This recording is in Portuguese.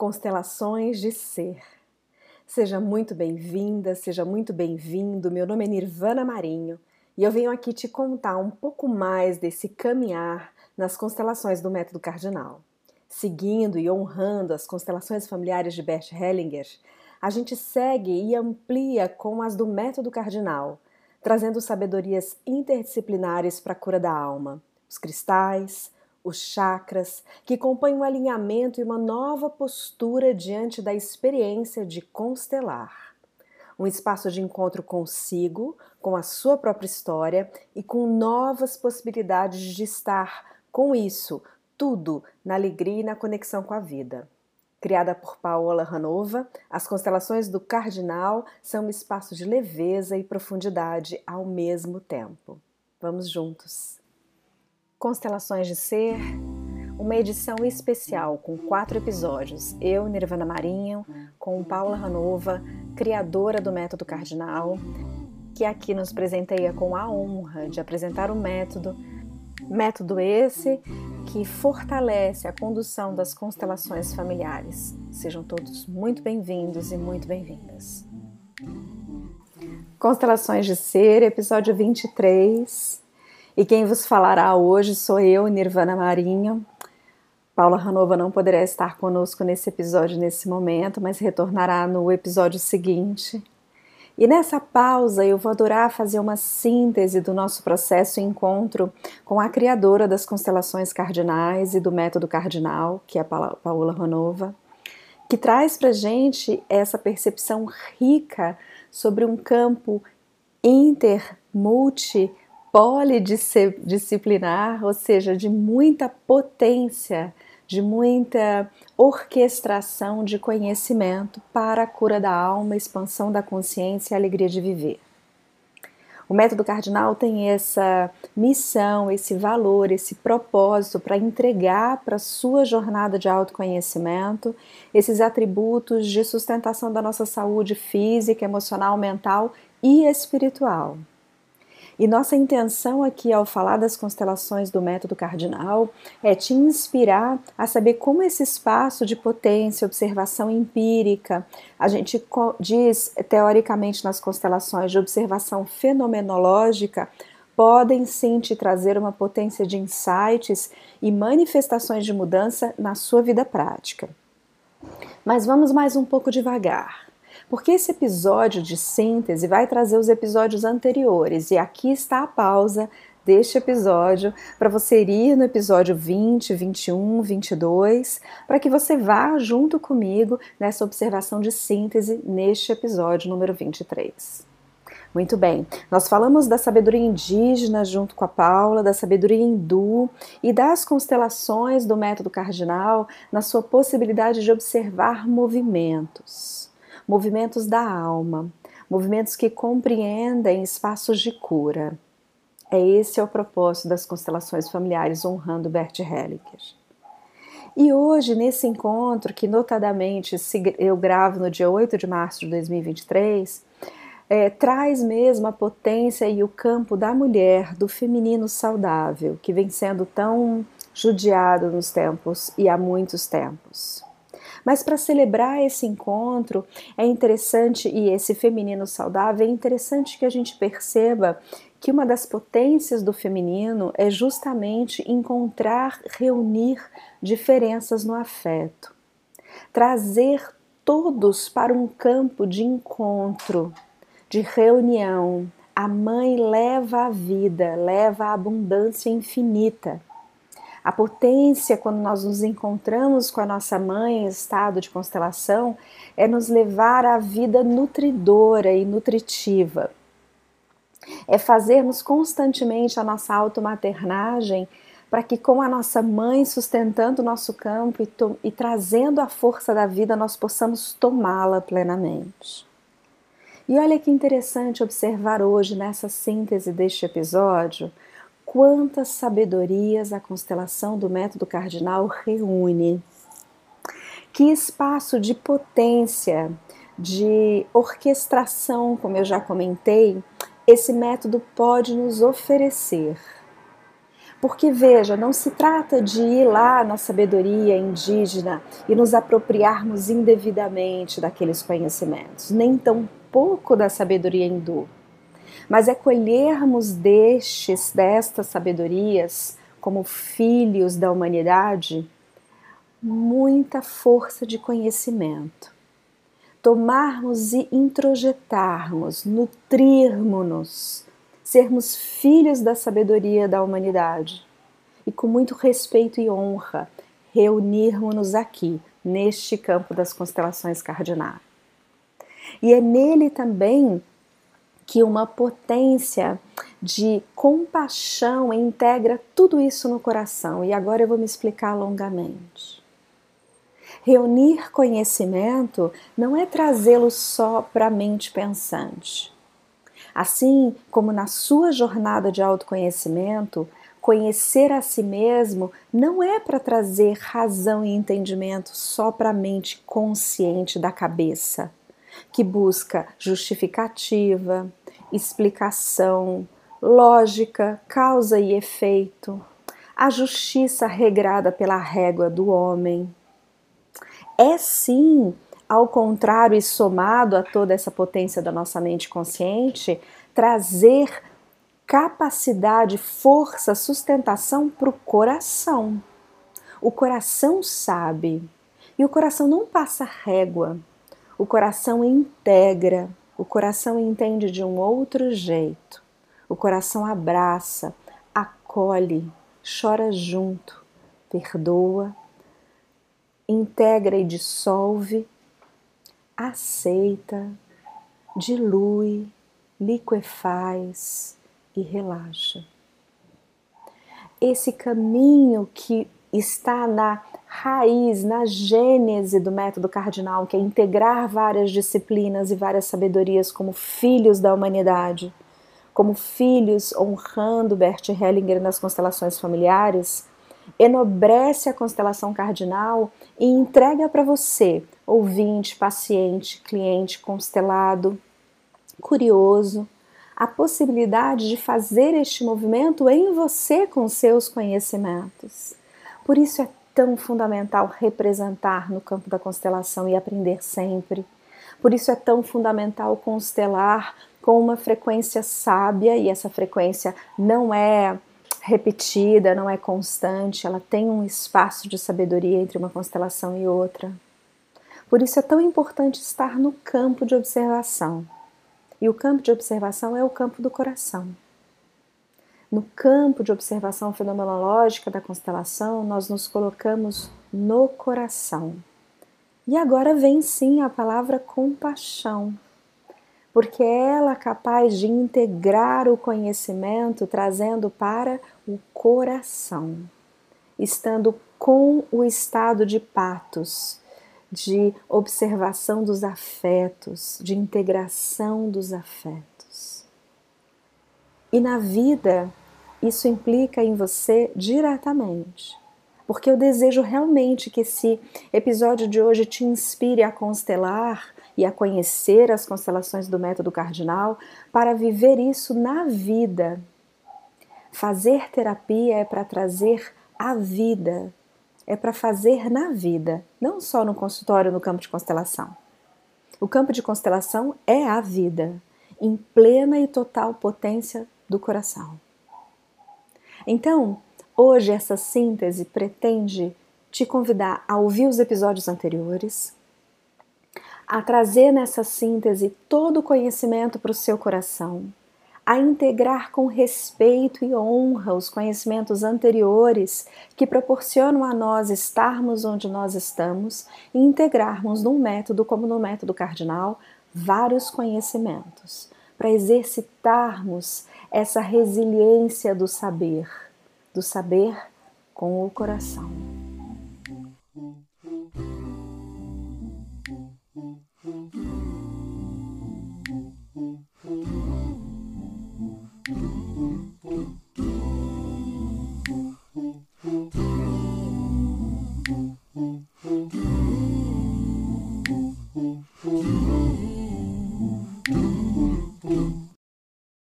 Constelações de Ser. Seja muito bem-vinda, seja muito bem-vindo. Meu nome é Nirvana Marinho e eu venho aqui te contar um pouco mais desse caminhar nas constelações do método cardinal. Seguindo e honrando as constelações familiares de Bert Hellinger, a gente segue e amplia com as do método cardinal, trazendo sabedorias interdisciplinares para a cura da alma, os cristais, os chakras, que compõem um alinhamento e uma nova postura diante da experiência de constelar. Um espaço de encontro consigo, com a sua própria história e com novas possibilidades de estar com isso, tudo na alegria e na conexão com a vida. Criada por Paola Ranova, as constelações do Cardinal são um espaço de leveza e profundidade ao mesmo tempo. Vamos juntos! Constelações de Ser, uma edição especial com quatro episódios. Eu, Nirvana Marinho, com Paula Ranova, criadora do Método Cardinal, que aqui nos presenteia com a honra de apresentar o método. Método esse que fortalece a condução das constelações familiares. Sejam todos muito bem-vindos e muito bem-vindas. Constelações de Ser, episódio 23 e quem vos falará hoje sou eu, Nirvana Marinho. Paula Ranova não poderá estar conosco nesse episódio nesse momento, mas retornará no episódio seguinte. E nessa pausa eu vou adorar fazer uma síntese do nosso processo e encontro com a criadora das constelações cardinais e do método cardinal, que é a Paula Ranova, que traz para gente essa percepção rica sobre um campo inter, multi, polidisciplinar, ou seja, de muita potência, de muita orquestração de conhecimento para a cura da alma, expansão da consciência e alegria de viver. O método cardinal tem essa missão, esse valor, esse propósito para entregar para a sua jornada de autoconhecimento esses atributos de sustentação da nossa saúde física, emocional, mental e espiritual. E nossa intenção aqui ao falar das constelações do método cardinal é te inspirar a saber como esse espaço de potência, observação empírica, a gente diz teoricamente nas constelações de observação fenomenológica, podem sim te trazer uma potência de insights e manifestações de mudança na sua vida prática. Mas vamos mais um pouco devagar porque esse episódio de síntese vai trazer os episódios anteriores e aqui está a pausa deste episódio para você ir no episódio 20, 21, 22, para que você vá junto comigo nessa observação de síntese neste episódio número 23. Muito bem, nós falamos da sabedoria indígena junto com a Paula, da sabedoria hindu e das constelações do método cardinal na sua possibilidade de observar movimentos movimentos da alma, movimentos que compreendem espaços de cura. É esse é o propósito das constelações familiares honrando Bert Hellinger. E hoje, nesse encontro, que notadamente eu gravo no dia 8 de março de 2023, é, traz mesmo a potência e o campo da mulher, do feminino saudável, que vem sendo tão judiado nos tempos e há muitos tempos. Mas para celebrar esse encontro, é interessante, e esse feminino saudável, é interessante que a gente perceba que uma das potências do feminino é justamente encontrar, reunir diferenças no afeto. Trazer todos para um campo de encontro, de reunião. A mãe leva a vida, leva a abundância infinita. A potência, quando nós nos encontramos com a nossa mãe em estado de constelação, é nos levar à vida nutridora e nutritiva. É fazermos constantemente a nossa automaternagem para que, com a nossa mãe sustentando o nosso campo e, e trazendo a força da vida, nós possamos tomá-la plenamente. E olha que interessante observar hoje, nessa síntese deste episódio, quantas sabedorias a constelação do método cardinal reúne. Que espaço de potência, de orquestração, como eu já comentei, esse método pode nos oferecer. Porque veja, não se trata de ir lá na sabedoria indígena e nos apropriarmos indevidamente daqueles conhecimentos, nem tão pouco da sabedoria hindu, mas é colhermos destes, destas sabedorias, como filhos da humanidade, muita força de conhecimento. Tomarmos e introjetarmos, nutrirmos-nos sermos filhos da sabedoria da humanidade e com muito respeito e honra reunirmos-nos aqui, neste campo das constelações cardinais. E é nele também que uma potência de compaixão integra tudo isso no coração, e agora eu vou me explicar longamente. Reunir conhecimento não é trazê-lo só para a mente pensante Assim como na sua jornada de autoconhecimento, conhecer a si mesmo não é para trazer razão e entendimento só para a mente consciente da cabeça, que busca justificativa, explicação, lógica, causa e efeito, a justiça regrada pela régua do homem. É sim ao contrário e somado a toda essa potência da nossa mente consciente, trazer capacidade, força, sustentação para o coração. O coração sabe e o coração não passa régua, o coração integra, o coração entende de um outro jeito, o coração abraça, acolhe, chora junto, perdoa, integra e dissolve aceita, dilui, liquefaz e relaxa. Esse caminho que está na raiz, na gênese do método cardinal, que é integrar várias disciplinas e várias sabedorias como filhos da humanidade, como filhos honrando Bert Hellinger nas constelações familiares, enobrece a constelação cardinal e entrega para você, ouvinte, paciente, cliente, constelado, curioso, a possibilidade de fazer este movimento em você com seus conhecimentos. Por isso é tão fundamental representar no campo da constelação e aprender sempre. Por isso é tão fundamental constelar com uma frequência sábia, e essa frequência não é repetida, não é constante, ela tem um espaço de sabedoria entre uma constelação e outra. Por isso é tão importante estar no campo de observação. E o campo de observação é o campo do coração. No campo de observação fenomenológica da constelação, nós nos colocamos no coração. E agora vem sim a palavra compaixão porque ela é capaz de integrar o conhecimento trazendo para o coração, estando com o estado de patos, de observação dos afetos, de integração dos afetos. E na vida, isso implica em você diretamente. Porque eu desejo realmente que esse episódio de hoje te inspire a constelar e a conhecer as constelações do método cardinal para viver isso na vida. Fazer terapia é para trazer a vida, é para fazer na vida, não só no consultório no campo de constelação. O campo de constelação é a vida, em plena e total potência do coração. Então, hoje essa síntese pretende te convidar a ouvir os episódios anteriores, a trazer nessa síntese todo o conhecimento para o seu coração, a integrar com respeito e honra os conhecimentos anteriores que proporcionam a nós estarmos onde nós estamos e integrarmos num método como no método cardinal vários conhecimentos para exercitarmos essa resiliência do saber, do saber com o coração.